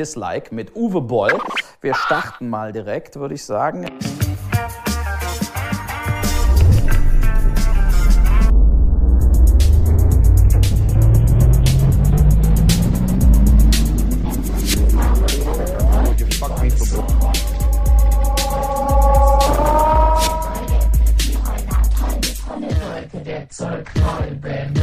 Dislike mit Uwe Boll. Wir starten mal direkt, würde ich sagen. Zeug, Neuband.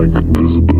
like invisible.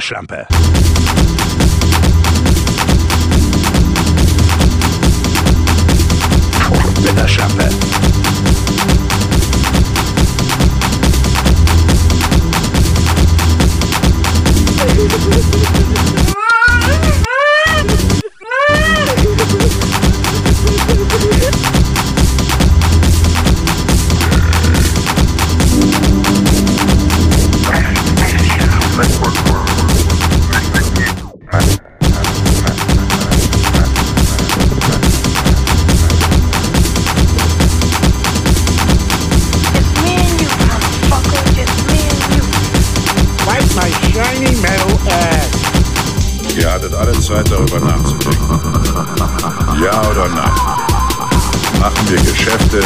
Gaś lampę. Gaś lampę. darüber nachzudenken. Ja oder nein? Machen wir Geschäfte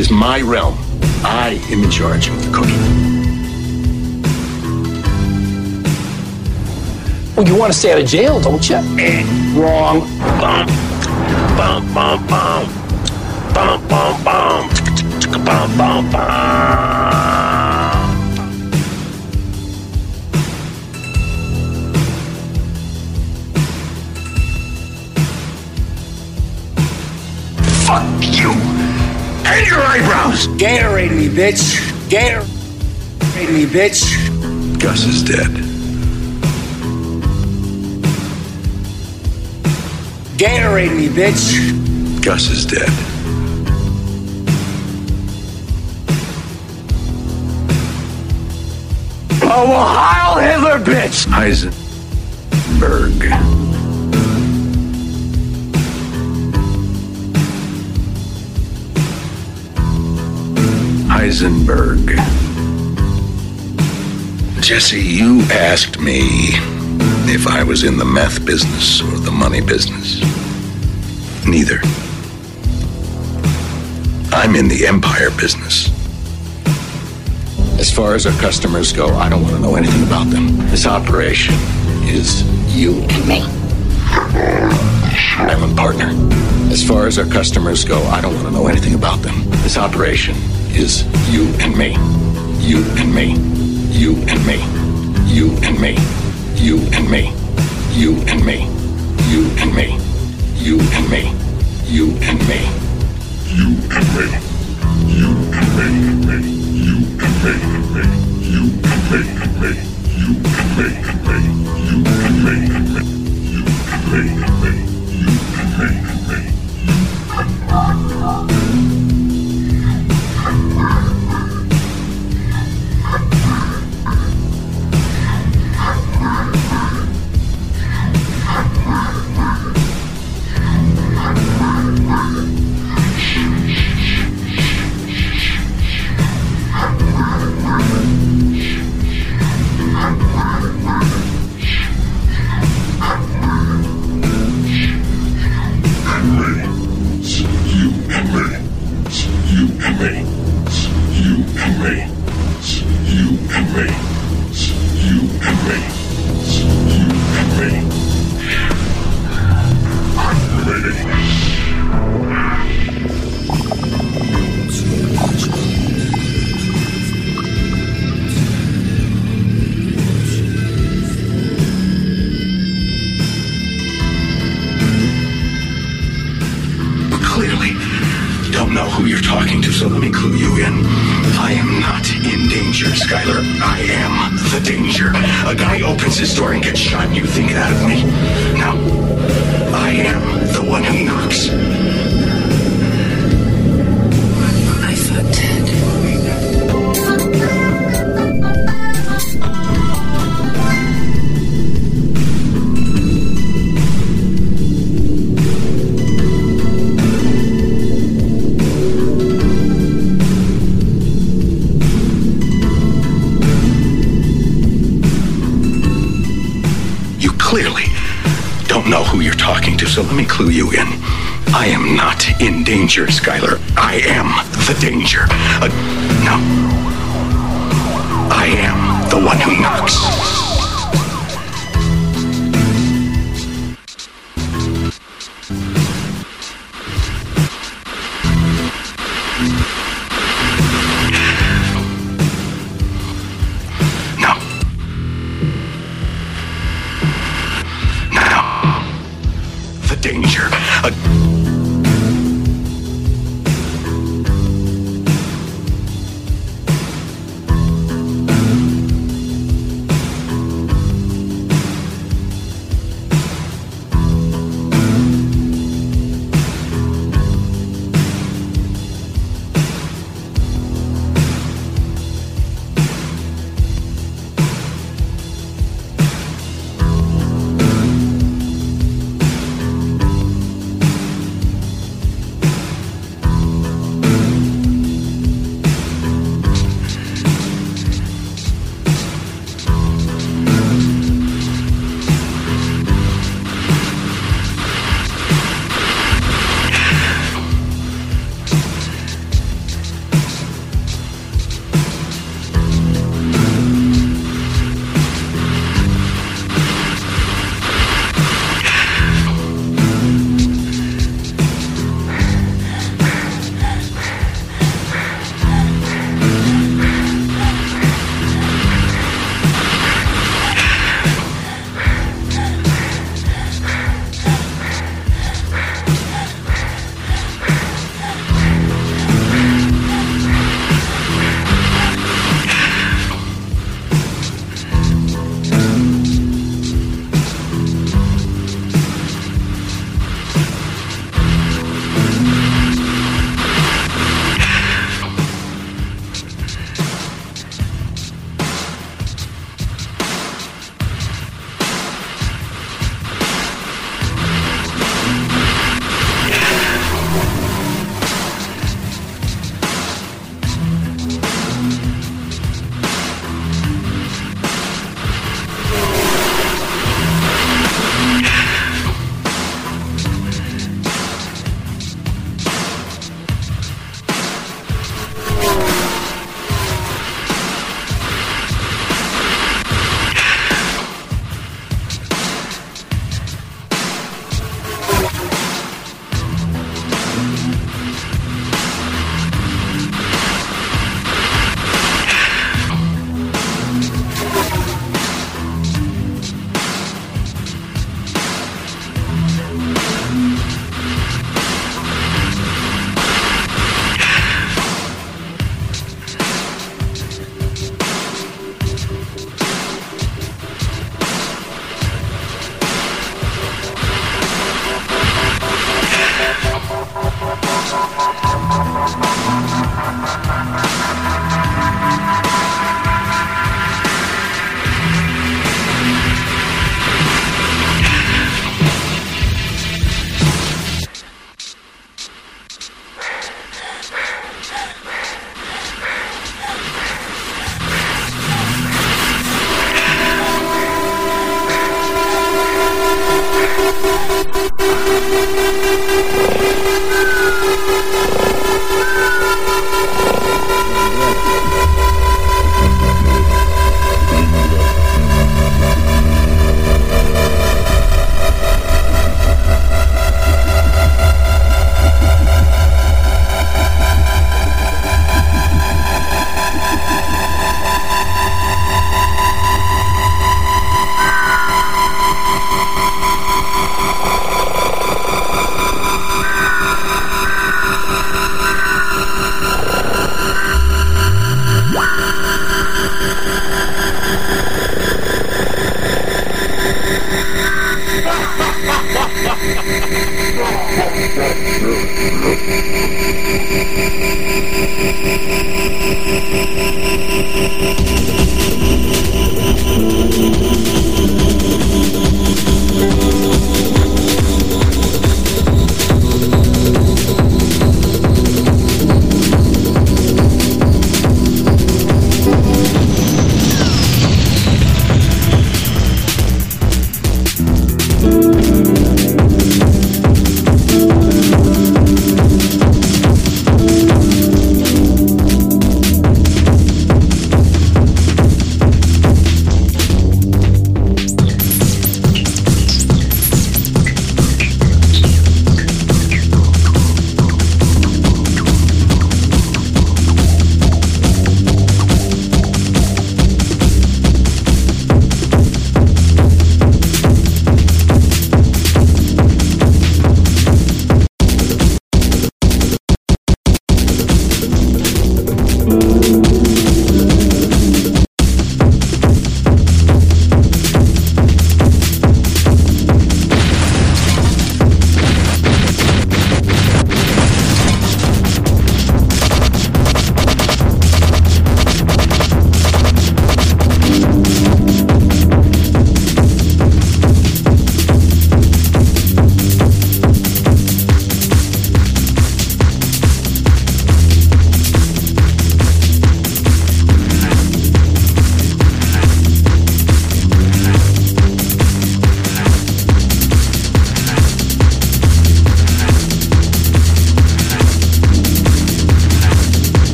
is my realm. I am in charge of the cooking. Well, you want to stay out of jail, don't you? Eh, wrong. Bum. Bum, bum, bum. Bum, bum, bum. Bum, bum, bum. Your eyebrows. Gatorade me, bitch. Gatorade me, bitch. Gus is dead. Gatorade me, bitch. Gus is dead. Oh, well, Heil Hitler, bitch. Heisenberg. Jesse, you asked me if I was in the meth business or the money business. Neither. I'm in the empire business. As far as our customers go, I don't want to know anything about them. This operation is you and me. I'm a partner. As far as our customers go, I don't want to know anything about them. This operation is you and me. You and me. You and me. You and me. You and me. You and me. You and me. You and me. You and me. You and me. You and me. You and me. You and me. You and me. You and me. me. You and me. me. You and me. me. You and me. me. You and me. So let me clue you in. I am not in danger, Skyler. I am the danger. Uh, no. I am the one who knocks.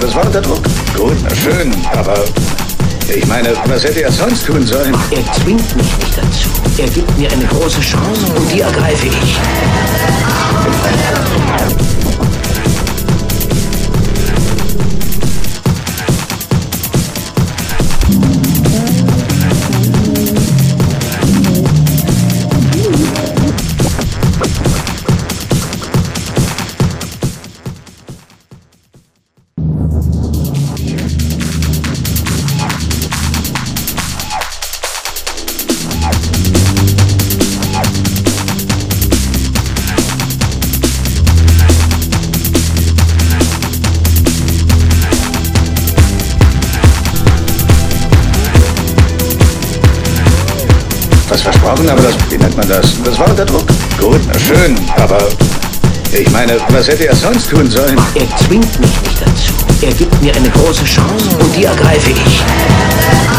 Das? War unter Druck. Gut, schön, aber ich meine, was hätte er sonst tun sollen? Er zwingt mich nicht dazu. Er gibt mir eine große Chance und die ergreife ich. Meine, was hätte er sonst tun sollen? Er zwingt mich nicht dazu. Er gibt mir eine große Chance und die ergreife ich.